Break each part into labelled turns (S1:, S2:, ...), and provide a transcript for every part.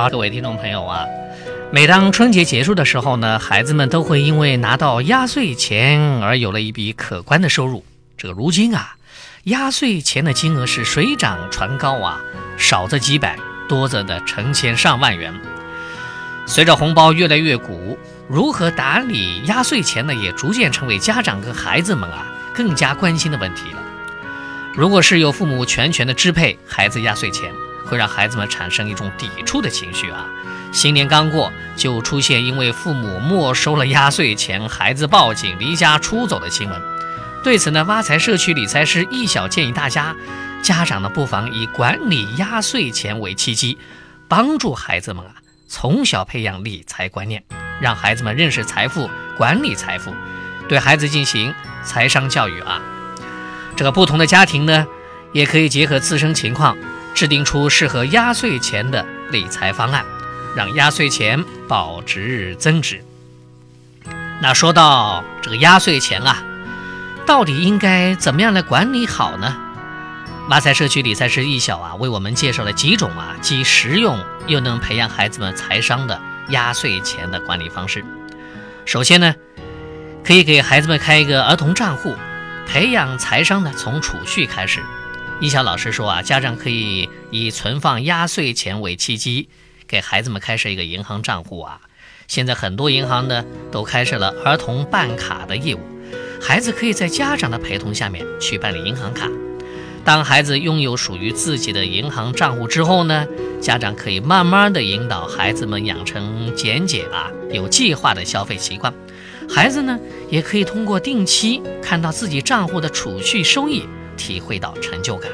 S1: 好，各位听众朋友啊，每当春节结束的时候呢，孩子们都会因为拿到压岁钱而有了一笔可观的收入。这个如今啊，压岁钱的金额是水涨船高啊，少则几百，多则的成千上万元。随着红包越来越鼓，如何打理压岁钱呢，也逐渐成为家长跟孩子们啊更加关心的问题了。如果是由父母全权的支配孩子压岁钱，会让孩子们产生一种抵触的情绪啊！新年刚过，就出现因为父母没收了压岁钱，孩子报警离家出走的新闻。对此呢，挖财社区理财师易小建议大家，家长呢不妨以管理压岁钱为契机，帮助孩子们啊从小培养理财观念，让孩子们认识财富、管理财富，对孩子进行财商教育啊。这个不同的家庭呢，也可以结合自身情况。制定出适合压岁钱的理财方案，让压岁钱保值增值。那说到这个压岁钱啊，到底应该怎么样来管理好呢？马赛社区理财师易晓啊，为我们介绍了几种啊既实用又能培养孩子们财商的压岁钱的管理方式。首先呢，可以给孩子们开一个儿童账户，培养财商呢，从储蓄开始。易晓老师说啊，家长可以以存放压岁钱为契机，给孩子们开设一个银行账户啊。现在很多银行呢都开设了儿童办卡的业务，孩子可以在家长的陪同下面去办理银行卡。当孩子拥有属于自己的银行账户之后呢，家长可以慢慢的引导孩子们养成简洁啊、有计划的消费习惯。孩子呢也可以通过定期看到自己账户的储蓄收益。体会到成就感。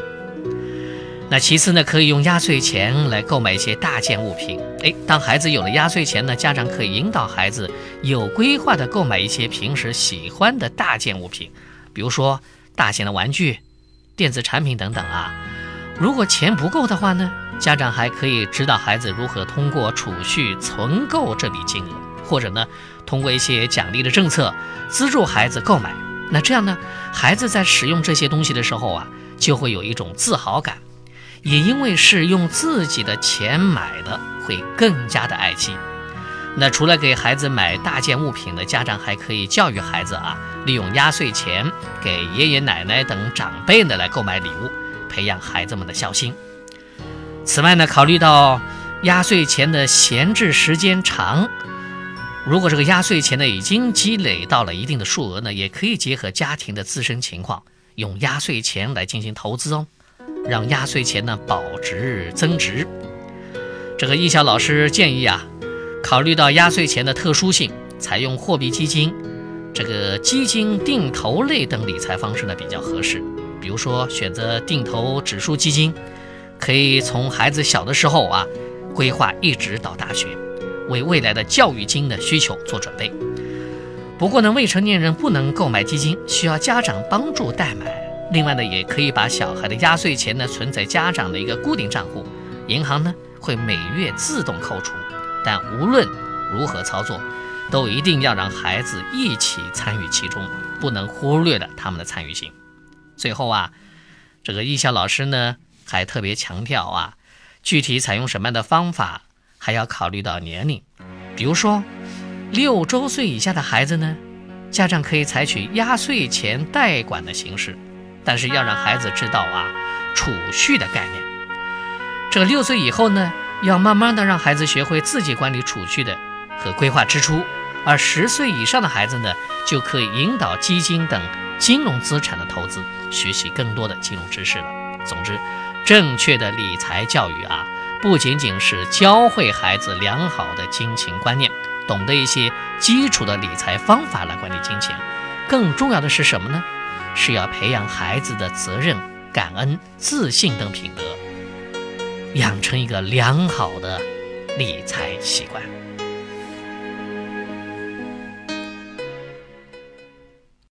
S1: 那其次呢，可以用压岁钱来购买一些大件物品。哎，当孩子有了压岁钱呢，家长可以引导孩子有规划的购买一些平时喜欢的大件物品，比如说大型的玩具、电子产品等等啊。如果钱不够的话呢，家长还可以指导孩子如何通过储蓄存够这笔金额，或者呢，通过一些奖励的政策资助孩子购买。那这样呢，孩子在使用这些东西的时候啊，就会有一种自豪感，也因为是用自己的钱买的，会更加的爱惜。那除了给孩子买大件物品的家长还可以教育孩子啊，利用压岁钱给爷爷奶奶等长辈呢来购买礼物，培养孩子们的孝心。此外呢，考虑到压岁钱的闲置时间长。如果这个压岁钱呢已经积累到了一定的数额呢，也可以结合家庭的自身情况，用压岁钱来进行投资哦，让压岁钱呢保值增值。这个易晓老师建议啊，考虑到压岁钱的特殊性，采用货币基金、这个基金定投类等理财方式呢比较合适。比如说选择定投指数基金，可以从孩子小的时候啊规划，一直到大学。为未来的教育金的需求做准备。不过呢，未成年人不能购买基金，需要家长帮助代买。另外呢，也可以把小孩的压岁钱呢存在家长的一个固定账户，银行呢会每月自动扣除。但无论如何操作，都一定要让孩子一起参与其中，不能忽略了他们的参与性。最后啊，这个易校老师呢还特别强调啊，具体采用什么样的方法？还要考虑到年龄，比如说六周岁以下的孩子呢，家长可以采取压岁钱代管的形式，但是要让孩子知道啊储蓄的概念。这六岁以后呢，要慢慢的让孩子学会自己管理储蓄的和规划支出，而十岁以上的孩子呢，就可以引导基金等金融资产的投资，学习更多的金融知识了。总之，正确的理财教育啊。不仅仅是教会孩子良好的金钱观念，懂得一些基础的理财方法来管理金钱，更重要的是什么呢？是要培养孩子的责任、感恩、自信等品德，养成一个良好的理财习惯。